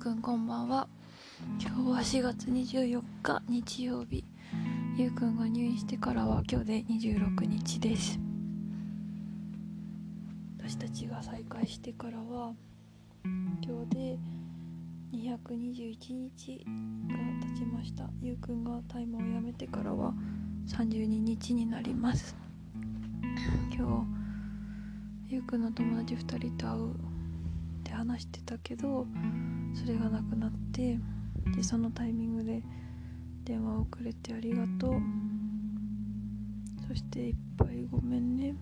くんこんばんは。今日は4月24日日曜日。ゆうくんが入院してからは今日で26日です。私たちが再会してからは今日で221日が経ちました。ゆうくんが大麻をやめてからは32日になります。今日ゆうくんの友達2人と会うって話してたけどそれがなくなってでそのタイミングで電話をくれてありがとう。そしていっぱいごめんね。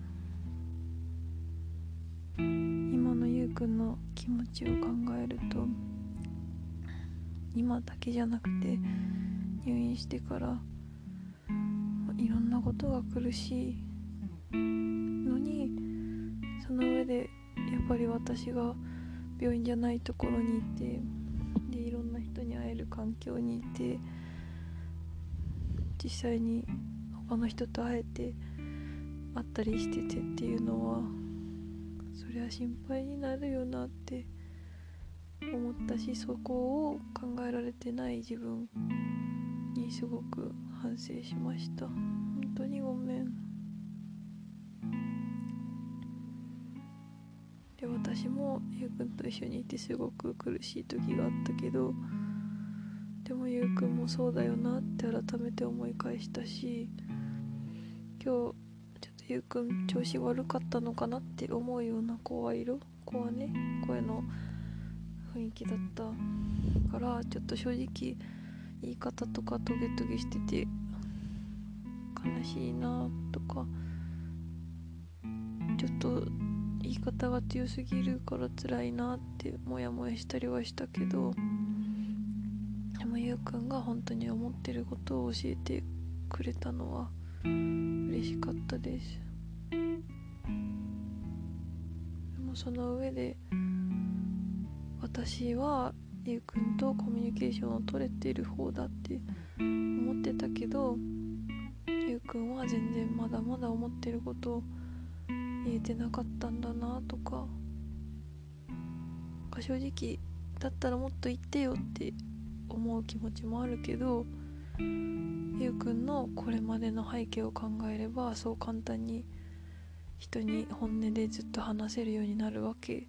今のゆうくんの気持ちを考えると今だけじゃなくて入院してからいろんなことが苦しいのにその上でやっぱり私が病院じゃないところにいてでいろんな人に会える環境にいて実際に他の人と会えて会ったりしててっていうのはそりゃ心配になるよなって思ったしそこを考えられてない自分にすごく反省しました。本当にごめん。で私もゆうくんと一緒にいてすごく苦しい時があったけどでもゆうくんもそうだよなって改めて思い返したし今日ちょっとゆうくん調子悪かったのかなって思うような声色声ね声の雰囲気だったからちょっと正直言い方とかトゲトゲしてて悲しいなとかちょっと言い方が強すぎるから辛いなってモヤモヤしたりはしたけどでもゆうくんが本当に思ってることを教えてくれたのは嬉しかったです。でもその上で私はゆうくんとコミュニケーションを取れてる方だって思ってたけどゆうくんは全然まだまだ思ってることを言えてなかったんだなとか。正直だったらもっと言ってよって思う気持ちもあるけどゆうくんのこれまでの背景を考えればそう簡単に人に本音でずっと話せるようになるわけ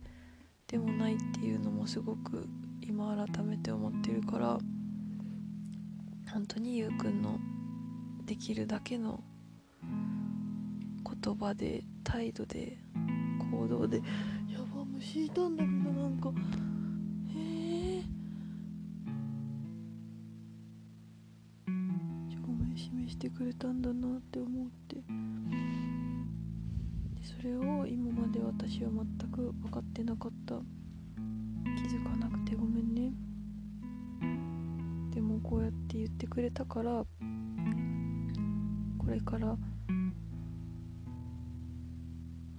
でもないっていうのもすごく今改めて思ってるから本当にゆうくんのできるだけの言葉で態度で行動でやば虫いたんだけどなんかへえ。証明示してくれたんだなって思って。でそれを今まで私は全く分かってなかった。気づかなくてごめんね。でもこうやって言ってくれたからこれから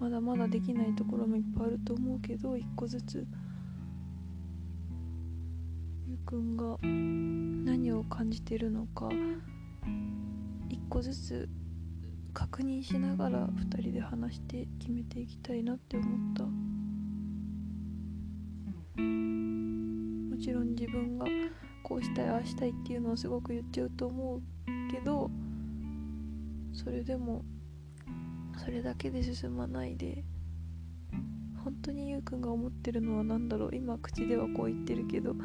まだまだできないところもいっぱいあると思うけど一個ずつ。ゆうくんが何を感じてるのか一個ずつ確認しながら2人で話して決めていきたいなって思った。もちろん自分がこうしたいああしたいっていうのをすごく言っちゃうと思うけどそれでもそれだけで進まないで。本当にゆうくんが思ってるのは何だろう。今口ではこう言ってるけど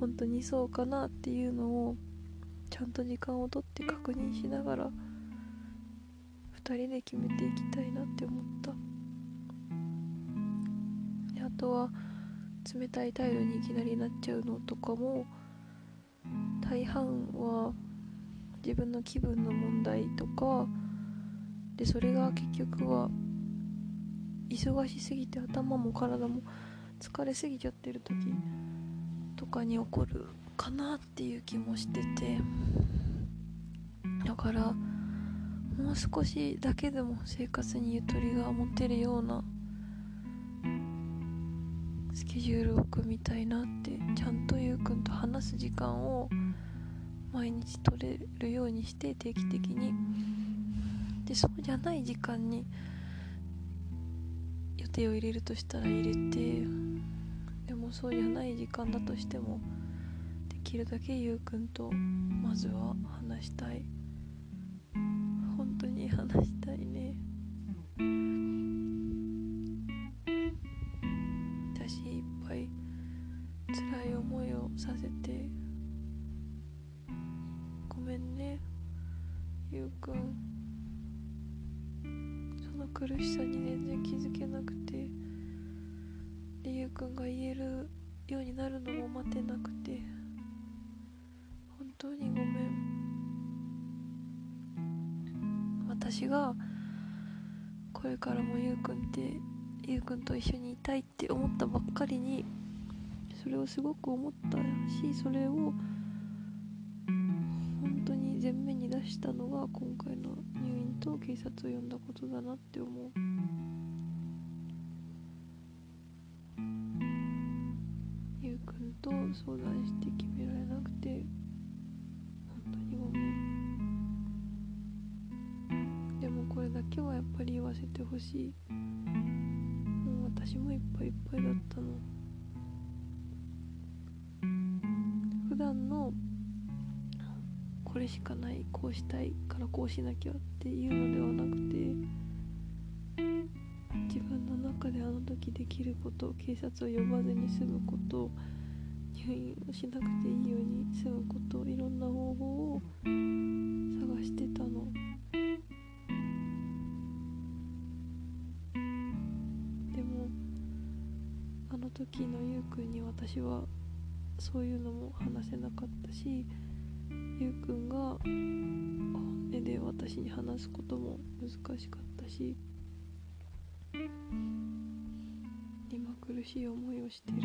本当にそうかなっていうのをちゃんと時間をとって確認しながら2人で決めていきたいなって思った。であとは冷たい態度にいきなりなっちゃうのとかも大半は自分の気分の問題とかでそれが結局は忙しすぎて頭も体も疲れすぎちゃってる時とかに起こるかなっていう気もしててだからもう少しだけでも生活にゆとりが持てるようなスケジュールを組みたいなってちゃんとゆうくんと話す時間を毎日取れるようにして定期的に。でそうじゃない時間に予定を入れるとしたら入れてでもそうじゃない時間だとしてもできるだけゆうくんとまずは話したい。本当に話したいね。私いっぱい辛い思いをさせてごめんねゆうくん。の苦しさに全然気づけなくてでゆうくんが言えるようになるのも待てなくて本当にごめん。私がこれからもゆうくんってゆうくんと一緒にいたいって思ったばっかりにそれをすごく思ったしそれをしたのが今回の入院と警察を呼んだことだなって思う。ゆうくんと相談して決められなくて本当にごめん。でもこれだけはやっぱり言わせてほしい。もう私もいっぱいいっぱいだったの。普段のこれしかないこうしたいからこうしなきゃっていうのではなくて自分の中であの時できること警察を呼ばずに済むこと入院をしなくていいように済むこといろんな方法を探してたの。でもあの時のゆうくんに私はそういうのも話せなかったしゆうくんが本音で私に話すことも難しかったし今苦しい思いをしてる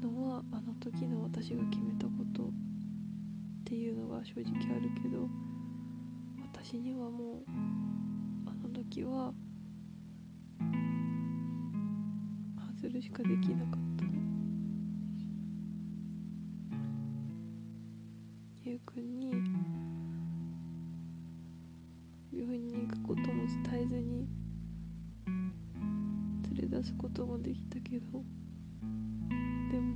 のはあの時の私が決めたことっていうのが正直あるけど私にはもうあの時は外るしかできなかったのゆうくんに病院に行くことも伝えずに連れ出すこともできたけどでも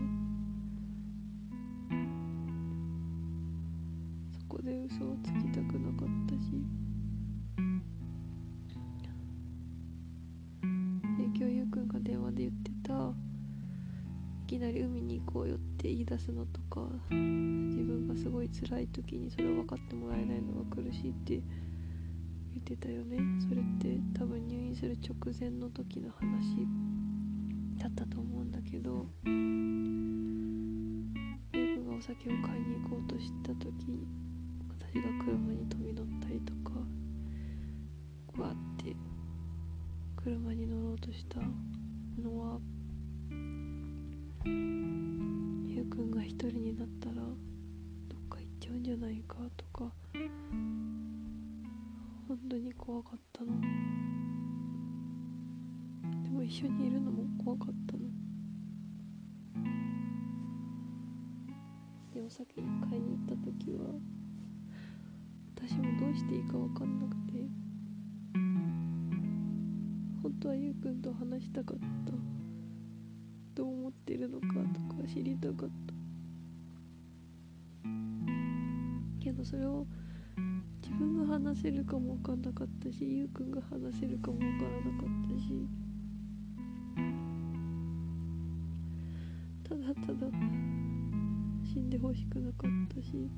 そこで嘘をつきたくなかったしこうよって言い出すのとか自分がすごい辛い時にそれを分かってもらえないのが苦しいって言ってたよね。それって多分入院する直前の時の話だったと思うんだけどゆうくんがお酒を買いに行こうとした時私が車に飛び乗ったりとかわーって車に乗ろうとしたのはくんが一人になったらどっか行っちゃうんじゃないかとか本当に怖かったの。でも一緒にいるのも怖かったの。でお酒に買いに行った時は私もどうしていいか分かんなくて本当はゆうくんと話したかった。どう思ってるのかとか。知りたかった。けどそれを自分が話せるかも分かんなかったしゆうくんが話せるかも分からなかったしただただ死んでほしくなかったし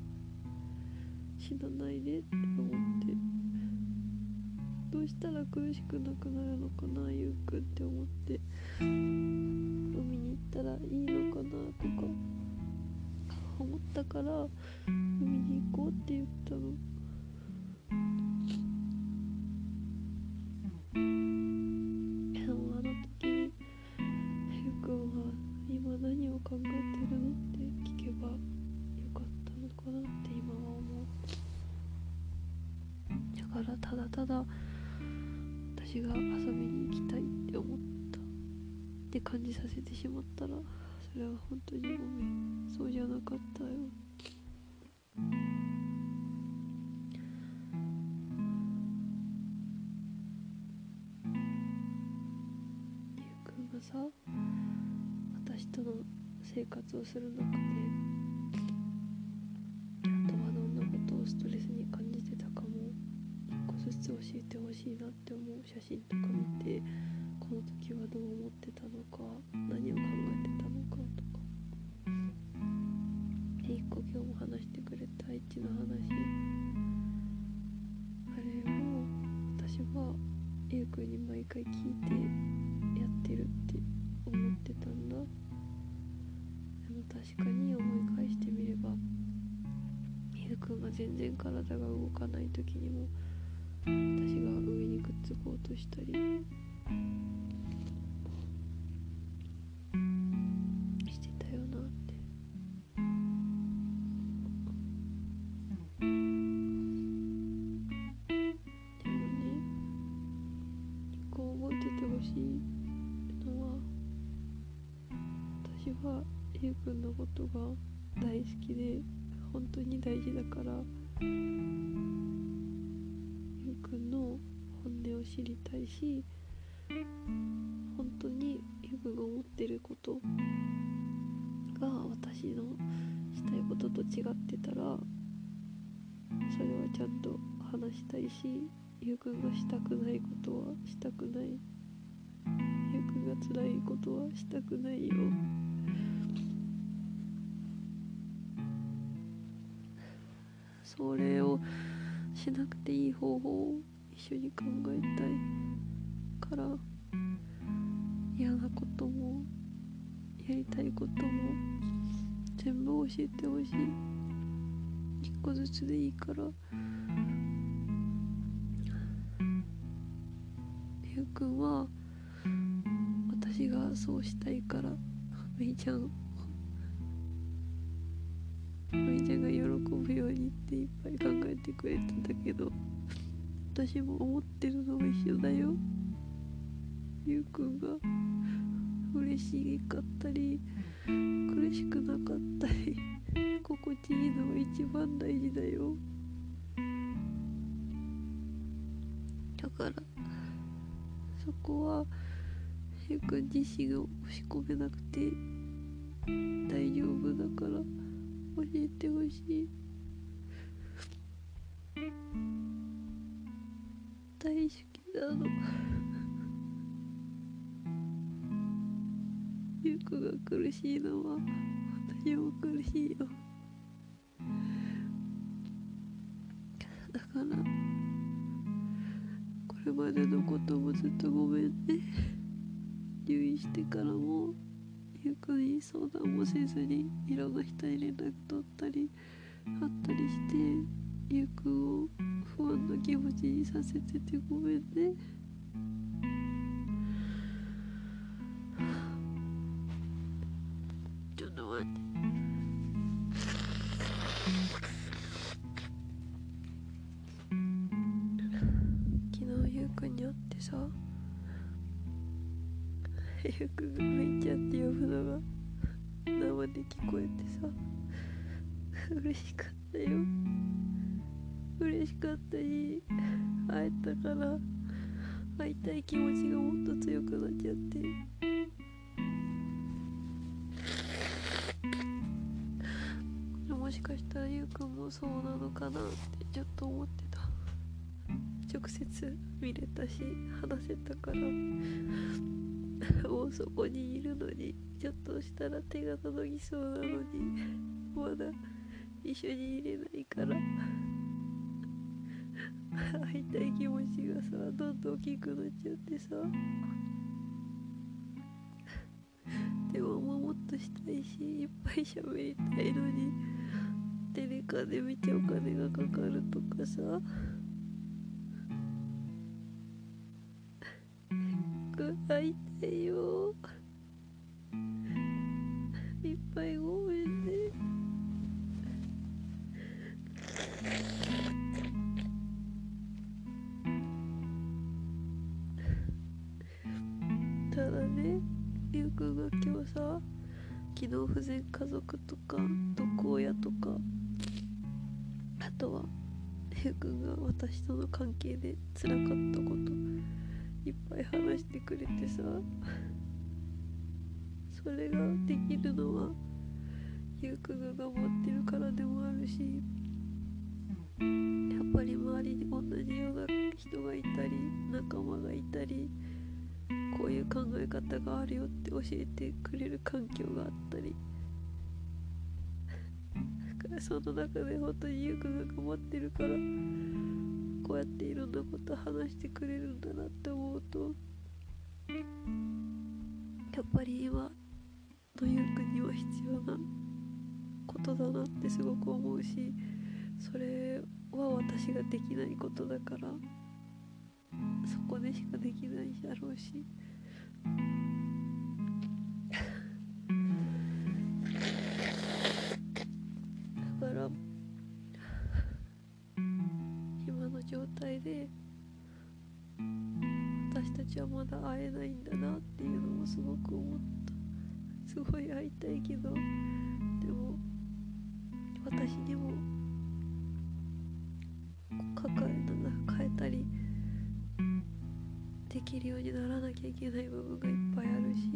死なないでって思ってどうしたら苦しくなくなるのかなゆうくんって思って。ったらいいのかなとか思ったから海に行こうって言ったの。それは本当にごめん。そうじゃなかったよ。ゆうくんがさ私との生活をする中であとはどんなことをストレスに感じてたかも一個ずつ教えてほしいなって思う写真とか見てこの時はどう思ってたのか何を考話してくれた愛知の話。あれを私はゆうくんに毎回聞いてやってるって思ってたんだ。でも確かに思い返してみればゆうくんが全然体が動かない時にも私が上にくっつこうとしたりし本当にゆくが思ってることが私のしたいことと違ってたらそれはちゃんと話したいしゆうくんがしたくないことはしたくない。ゆうくんが辛いことはしたくないよ。それをしなくていい方法を一緒に考えたいから嫌なこともやりたいことも全部教えてほしい。一個ずつでいいからゆうくんは私がそうしたいからめいちゃんめいちゃんが喜ぶようにっていっぱい考えてくれたんだけど私も思ってるのが一緒だよ。ゆうくんが嬉しかったり苦しくなかったり心地いいのが一番大事だよ。だからそこはゆうくん自身が押し込めなくて大丈夫だから教えてほしい。苦しいのは私も苦しいよ。だからこれまでのこともずっとごめんね。入院してからもゆうくんに相談もせずにいろんな人に連絡取ったり会ったりしてゆうくんを不安な気持ちにさせててごめんね。たい気持ちがもっと強くなっちゃって。もしかしたらゆうくんもそうなのかなってちょっと思ってた。直接見れたし話せたから。もうそこにいるのにちょっとしたら手が届きそうなのにまだ一緒にいれないから。会い気持ちがさどんどん大きくなっちゃってさ。でももっとしたいしいっぱい喋りたいのにテレカでめっちゃお金がかかるとかさ。会いたいよ。で辛かったこといっぱい話してくれてさそれができるのはゆうくんが頑張ってるからでもあるしやっぱり周りに同じような人がいたり仲間がいたりこういう考え方があるよって教えてくれる環境があったりだからその中で本当にゆうくんが頑張ってるからこうやっていろんなこと話してくれるんだなって思うとやっぱり今のゆうくんには必要なことだなってすごく思うしそれは私ができないことだからそこでしかできないだろうしく思った。すごい会いたいけどでも私にも抱えなんか変えたりできるようにならなきゃいけない部分がいっぱいあるし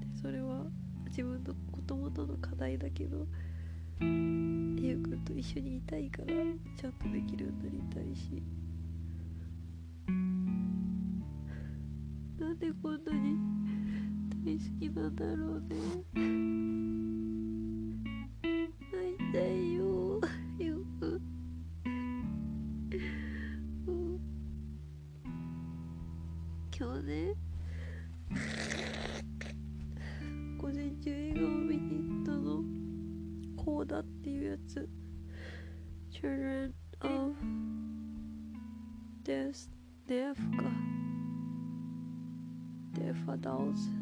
でそれは自分のこともとの課題だけどゆうくんと一緒にいたいからちゃんとできるようになりたいし。なんでこんなに大好きなんだろうね。会いたいよ。ゆうく。うん。今日ね午前中映画を見に行ったの。コーダっていうやつ。Children of Death Deaf か。Deaf Adults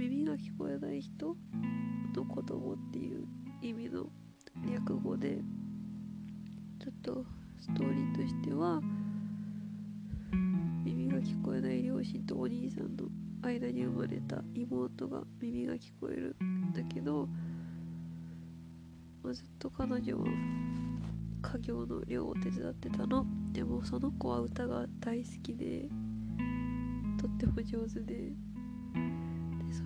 耳が聞こえない人の子供っていう意味の略語でちょっとストーリーとしては耳が聞こえない両親とお兄さんの間に生まれた妹が耳が聞こえるんだけど、まあ、ずっと彼女は家業の寮を手伝ってたの。でもその子は歌が大好きでとっても上手で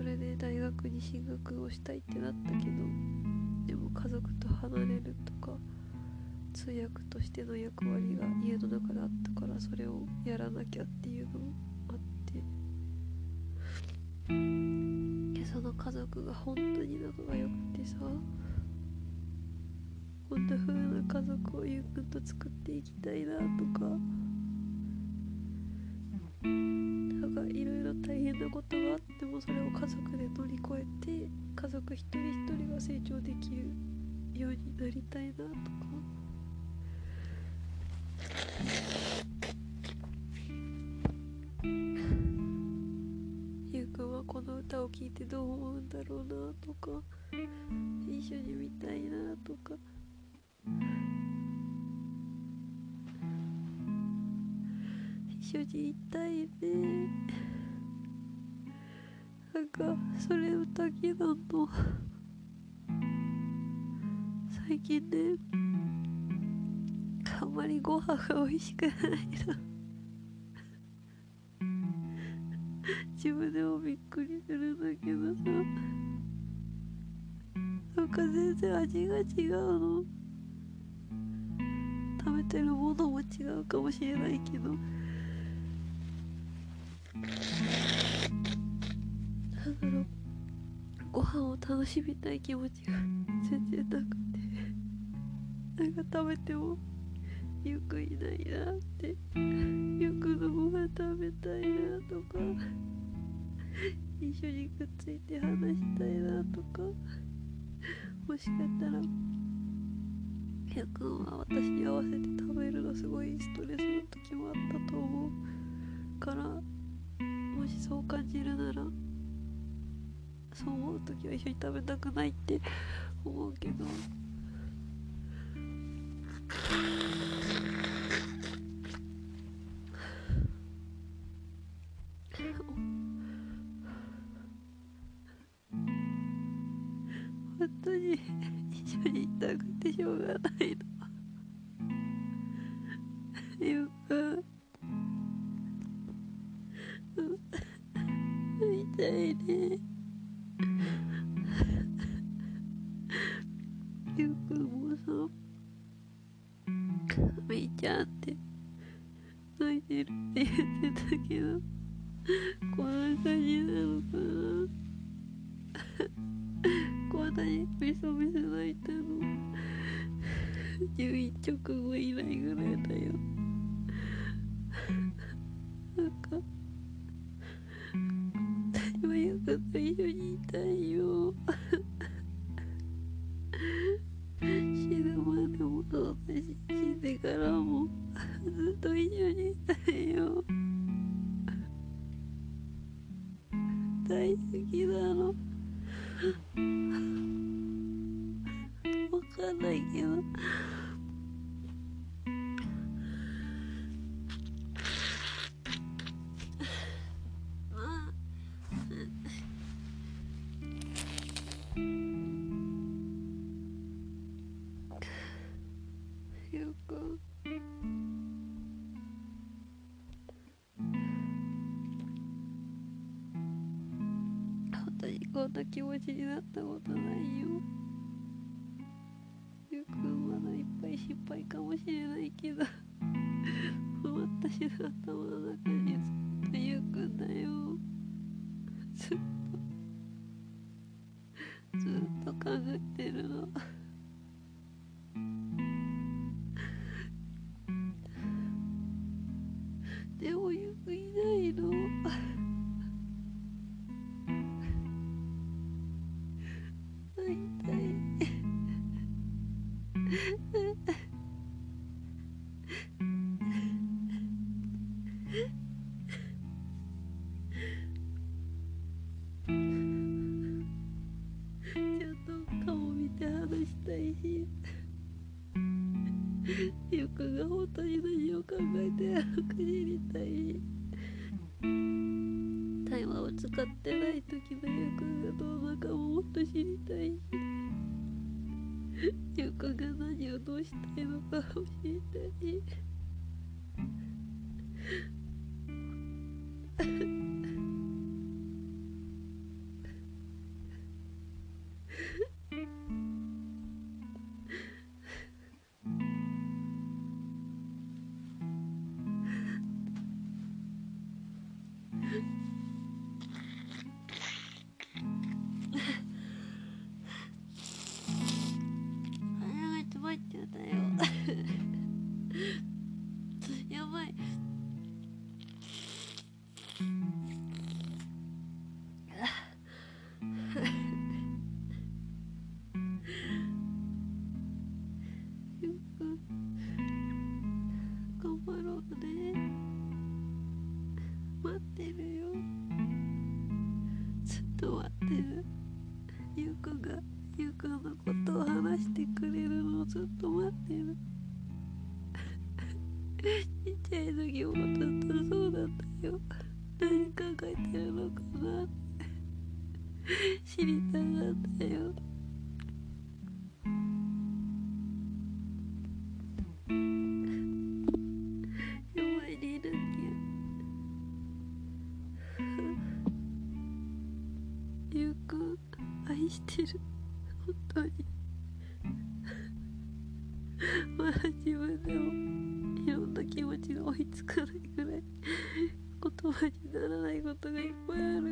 れで大学に進学をしたいってなったけどでも家族と離れるとか通訳としての役割が家の中であったからそれをやらなきゃっていうのもあって。でその家族が本当に仲が良くてさこんな風な家族をゆうくんと作っていきたいなとか。なんかいろいろ大変なことがあってもそれを家族で乗り越えて家族一人一人が成長できるようになりたいなとか。ゆうくんはこの歌を聴いてどう思うんだろうなとか。一緒に見たいなとか。緒にいたいね。なんかそれ歌きなの最近ねあんまりご飯が美味しくないの自分でもびっくりするんだけどさ。なんか全然味が違うの。食べてるものも違うかもしれないけど。なんだろうご飯を楽しみたい気持ちが全然なくて。なんか食べてもゆくいないなって。ゆくのご飯食べたいなとか。一緒にくっついて話したいなとか。もしかしたらゆくんは私に合わせて食べるのすごいストレスの時もあったと思うから。もしそう感じるならそう思う時は一緒に食べたくないって思うけど。本当に一緒にいたくてしょうがないの。ゆうくたいね。ゆうくんもさみちゃん。私死んでからもずっと一緒に этого 考えて早く知りたい対話を使ってない時のゆうくん。がどうなかももっと知りたいゆうくん。が何をどうしたいのかを知りたいきてる。本当に。まだ自分でもいろんな気持ちが追いつかないぐらい言葉にならないことがいっぱいある